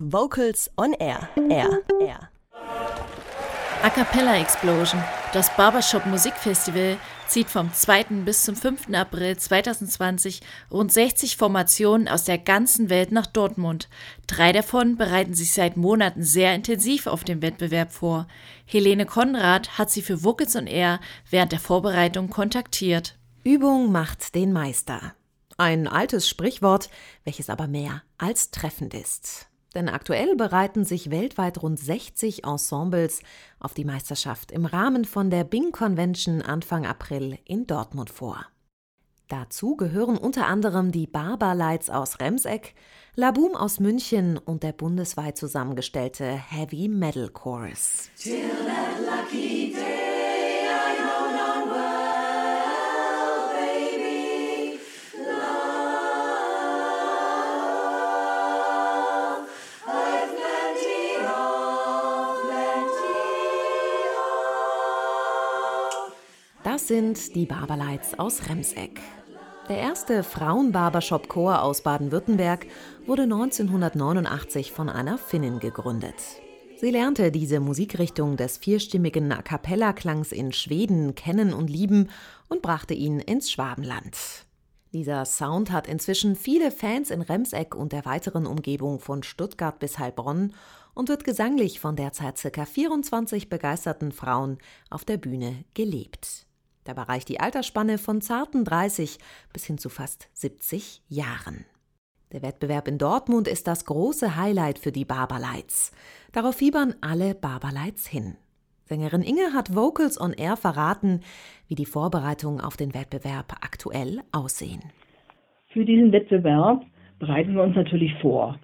Vocals on Air. Air. Air. A Cappella Explosion, das Barbershop Musikfestival, zieht vom 2. bis zum 5. April 2020 rund 60 Formationen aus der ganzen Welt nach Dortmund. Drei davon bereiten sich seit Monaten sehr intensiv auf den Wettbewerb vor. Helene Konrad hat sie für Vocals on Air während der Vorbereitung kontaktiert. Übung macht den Meister. Ein altes Sprichwort, welches aber mehr als treffend ist. Denn aktuell bereiten sich weltweit rund 60 Ensembles auf die Meisterschaft im Rahmen von der Bing Convention Anfang April in Dortmund vor. Dazu gehören unter anderem die Barberlights aus Remseck, Laboom aus München und der bundesweit zusammengestellte Heavy Metal Chorus. Till that lucky day. Das sind die Barberlights aus Remseck. Der erste Frauen-Barbershop-Chor aus Baden-Württemberg wurde 1989 von einer Finnin gegründet. Sie lernte diese Musikrichtung des vierstimmigen A cappella-Klangs in Schweden kennen und lieben und brachte ihn ins Schwabenland. Dieser Sound hat inzwischen viele Fans in Remseck und der weiteren Umgebung von Stuttgart bis Heilbronn und wird gesanglich von derzeit ca. 24 begeisterten Frauen auf der Bühne gelebt. Dabei reicht die Altersspanne von zarten 30 bis hin zu fast 70 Jahren. Der Wettbewerb in Dortmund ist das große Highlight für die Barberlights. Darauf fiebern alle Barberlights hin. Sängerin Inge hat Vocals on Air verraten, wie die Vorbereitungen auf den Wettbewerb aktuell aussehen. Für diesen Wettbewerb bereiten wir uns natürlich vor.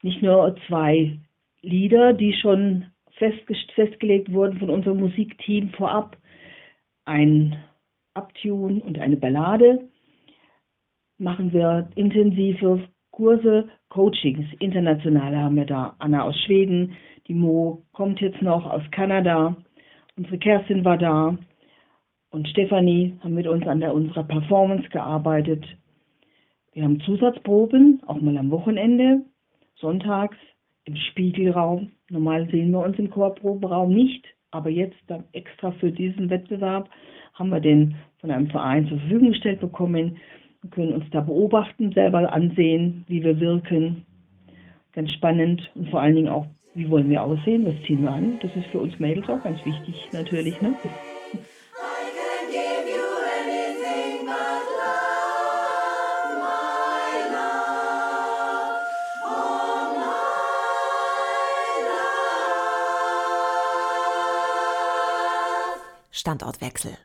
Nicht nur zwei Lieder, die schon festgelegt wurden von unserem Musikteam vorab, ein Abtune und eine Ballade, machen wir intensive Kurse, Coachings. Internationale haben wir da. Anna aus Schweden, die Mo kommt jetzt noch aus Kanada, unsere Kerstin war da und Stefanie haben mit uns an der, unserer Performance gearbeitet. Wir haben Zusatzproben, auch mal am Wochenende, sonntags im Spiegelraum. Normal sehen wir uns im Chorproberaum nicht. Aber jetzt dann extra für diesen Wettbewerb haben wir den von einem Verein zur Verfügung gestellt bekommen. Wir können uns da beobachten, selber ansehen, wie wir wirken. Ganz spannend und vor allen Dingen auch, wie wollen wir aussehen, was ziehen wir an. Das ist für uns Mädels auch ganz wichtig natürlich. Ne? Standortwechsel.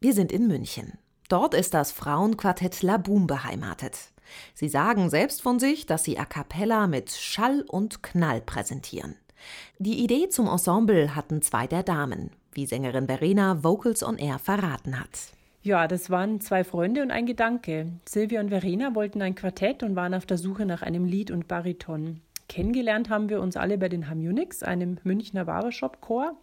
Wir sind in München. Dort ist das Frauenquartett La Boom beheimatet. Sie sagen selbst von sich, dass sie a cappella mit Schall und Knall präsentieren. Die Idee zum Ensemble hatten zwei der Damen, wie Sängerin Verena Vocals on Air verraten hat. Ja, das waren zwei Freunde und ein Gedanke. Silvia und Verena wollten ein Quartett und waren auf der Suche nach einem Lied und Bariton. Kennengelernt haben wir uns alle bei den Harmonix, einem Münchner Barbershop-Chor.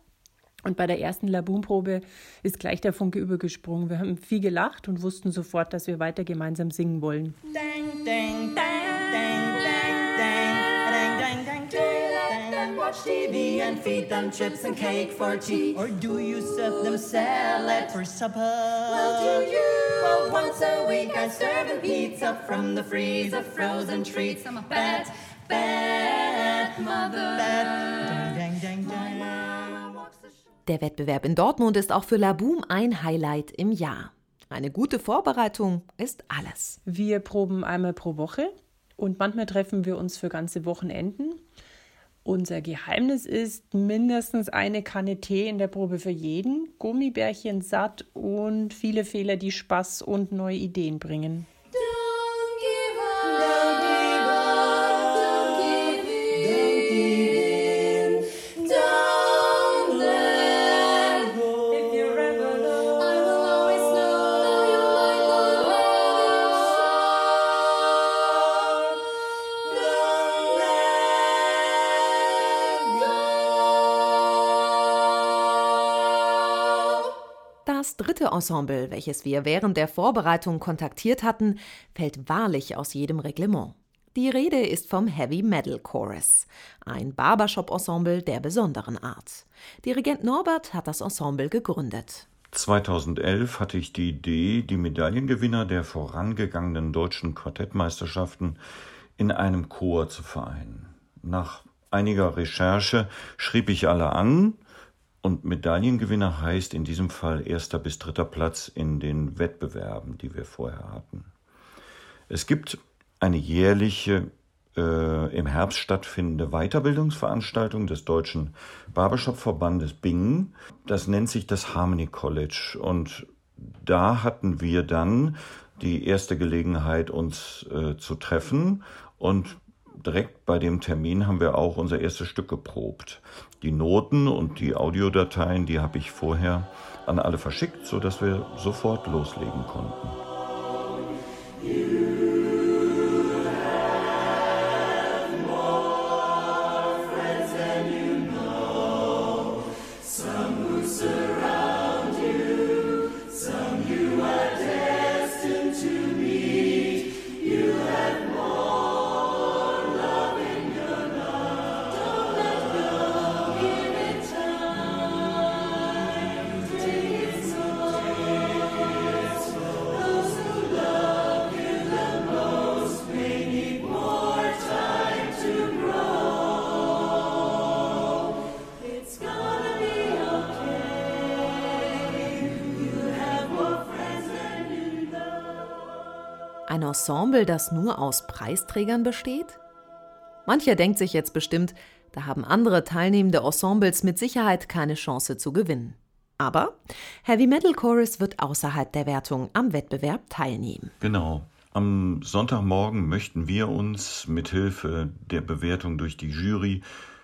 Und bei der ersten Laboon-Probe ist gleich der Funke übergesprungen. Wir haben viel gelacht und wussten sofort, dass wir weiter gemeinsam singen wollen. Dang, dang, dang, watch TV and feed them chips and cake for tea? Or do you serve them salad for supper? Well, do you? Well, once a week I serve them pizza from the freezer, frozen treats. I'm a bad, bad mother. Bad, dang, dang, dang, dang. Der Wettbewerb in Dortmund ist auch für Laboom ein Highlight im Jahr. Eine gute Vorbereitung ist alles. Wir proben einmal pro Woche und manchmal treffen wir uns für ganze Wochenenden. Unser Geheimnis ist mindestens eine Kanne Tee in der Probe für jeden, Gummibärchen satt und viele Fehler, die Spaß und neue Ideen bringen. Das dritte Ensemble, welches wir während der Vorbereitung kontaktiert hatten, fällt wahrlich aus jedem Reglement. Die Rede ist vom Heavy Metal Chorus, ein Barbershop-Ensemble der besonderen Art. Dirigent Norbert hat das Ensemble gegründet. 2011 hatte ich die Idee, die Medaillengewinner der vorangegangenen deutschen Quartettmeisterschaften in einem Chor zu vereinen. Nach einiger Recherche schrieb ich alle an und Medaillengewinner heißt in diesem Fall erster bis dritter Platz in den Wettbewerben, die wir vorher hatten. Es gibt eine jährliche äh, im Herbst stattfindende Weiterbildungsveranstaltung des Deutschen Barbershop-Verbandes Bingen. Das nennt sich das Harmony College. Und da hatten wir dann die erste Gelegenheit, uns äh, zu treffen. Und direkt bei dem Termin haben wir auch unser erstes Stück geprobt. Die Noten und die Audiodateien, die habe ich vorher an alle verschickt, sodass wir sofort loslegen konnten. Ein Ensemble, das nur aus Preisträgern besteht? Mancher denkt sich jetzt bestimmt, da haben andere teilnehmende Ensembles mit Sicherheit keine Chance zu gewinnen. Aber Heavy Metal Chorus wird außerhalb der Wertung am Wettbewerb teilnehmen. Genau. Am Sonntagmorgen möchten wir uns mit Hilfe der Bewertung durch die Jury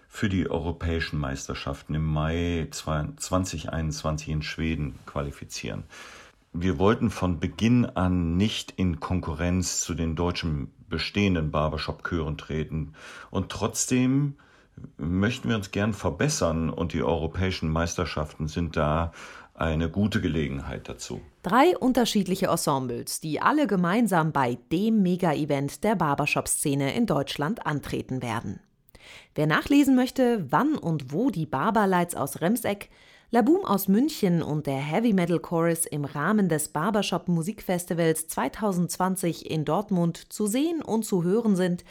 für die europäischen Meisterschaften im Mai 2021 in Schweden qualifizieren wir wollten von Beginn an nicht in Konkurrenz zu den deutschen bestehenden Barbershop-Chören treten. Und trotzdem möchten wir uns gern verbessern und die europäischen Meisterschaften sind da eine gute Gelegenheit dazu. Drei unterschiedliche Ensembles, die alle gemeinsam bei dem Mega-Event der Barbershop-Szene in Deutschland antreten werden. Wer nachlesen möchte, wann und wo die Barberlights aus Remseck Laboom aus München und der Heavy Metal Chorus im Rahmen des Barbershop Musikfestivals 2020 in Dortmund zu sehen und zu hören sind,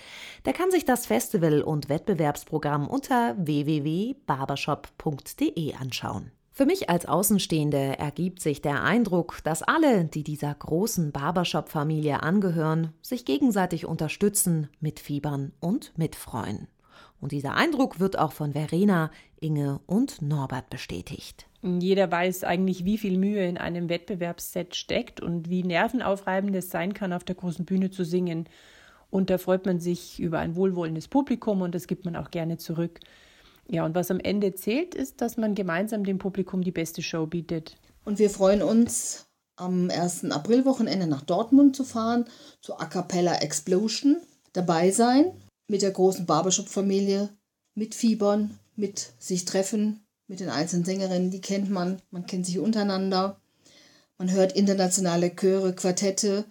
der kann sich das Festival und Wettbewerbsprogramm unter www.barbershop.de anschauen. Für mich als Außenstehende ergibt sich der Eindruck, dass alle, die dieser großen Barbershop-Familie angehören, sich gegenseitig unterstützen, mitfiebern und mitfreuen. Und dieser Eindruck wird auch von Verena, Inge und Norbert bestätigt. Jeder weiß eigentlich, wie viel Mühe in einem Wettbewerbsset steckt und wie nervenaufreibend es sein kann, auf der großen Bühne zu singen. Und da freut man sich über ein wohlwollendes Publikum und das gibt man auch gerne zurück. Ja, und was am Ende zählt, ist, dass man gemeinsam dem Publikum die beste Show bietet. Und wir freuen uns, am 1. Aprilwochenende nach Dortmund zu fahren, zur A Cappella Explosion, dabei sein mit der großen Barbershop-Familie, mit Fiebern, mit sich treffen, mit den einzelnen Sängerinnen, die kennt man, man kennt sich untereinander. Man hört internationale Chöre, Quartette,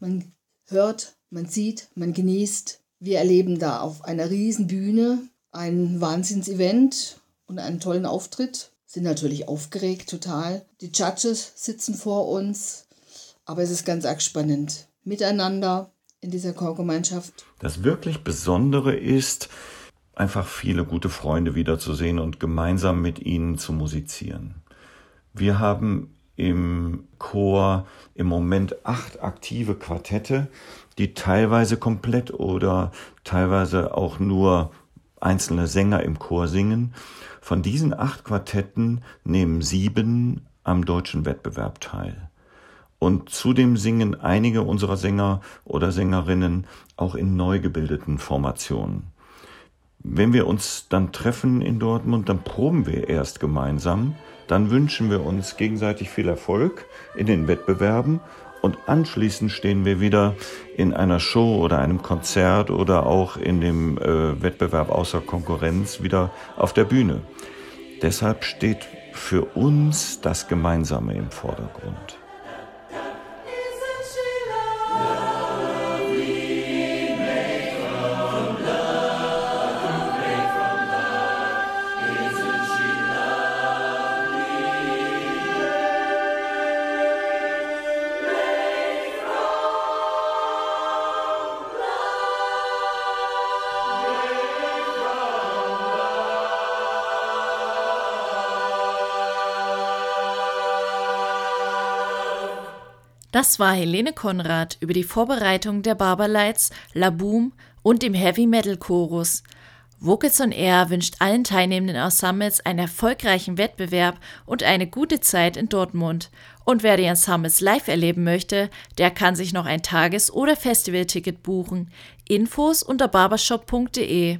man hört, man sieht, man genießt. Wir erleben da auf einer riesen Bühne ein Wahnsinns-Event und einen tollen Auftritt. Sind natürlich aufgeregt, total. Die Judges sitzen vor uns, aber es ist ganz arg spannend. Miteinander, in dieser Chorgemeinschaft. Das wirklich Besondere ist, einfach viele gute Freunde wiederzusehen und gemeinsam mit ihnen zu musizieren. Wir haben im Chor im Moment acht aktive Quartette, die teilweise komplett oder teilweise auch nur einzelne Sänger im Chor singen. Von diesen acht Quartetten nehmen sieben am deutschen Wettbewerb teil. Und zudem singen einige unserer Sänger oder Sängerinnen auch in neu gebildeten Formationen. Wenn wir uns dann treffen in Dortmund, dann proben wir erst gemeinsam, dann wünschen wir uns gegenseitig viel Erfolg in den Wettbewerben und anschließend stehen wir wieder in einer Show oder einem Konzert oder auch in dem äh, Wettbewerb außer Konkurrenz wieder auf der Bühne. Deshalb steht für uns das Gemeinsame im Vordergrund. Das war Helene Konrad über die Vorbereitung der Barberlights, La Boom und dem Heavy Metal Chorus. Vocals on Air wünscht allen teilnehmenden Ensembles einen erfolgreichen Wettbewerb und eine gute Zeit in Dortmund. Und wer die Ensembles live erleben möchte, der kann sich noch ein Tages- oder Festivalticket buchen. Infos unter barbershop.de.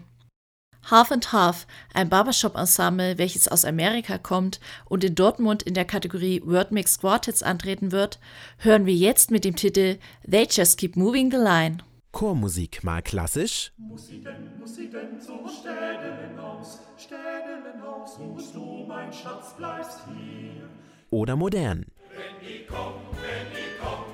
Half and Half, ein Barbershop-Ensemble, welches aus Amerika kommt und in Dortmund in der Kategorie Word Mix Quartets antreten wird, hören wir jetzt mit dem Titel They Just Keep Moving the Line. Chormusik mal klassisch? Muss sie denn, muss sie denn so Städelen aus, Städelen aus, wo du, mein Schatz, bleibst hier. Oder modern? Wenn die kommen, wenn die kommen,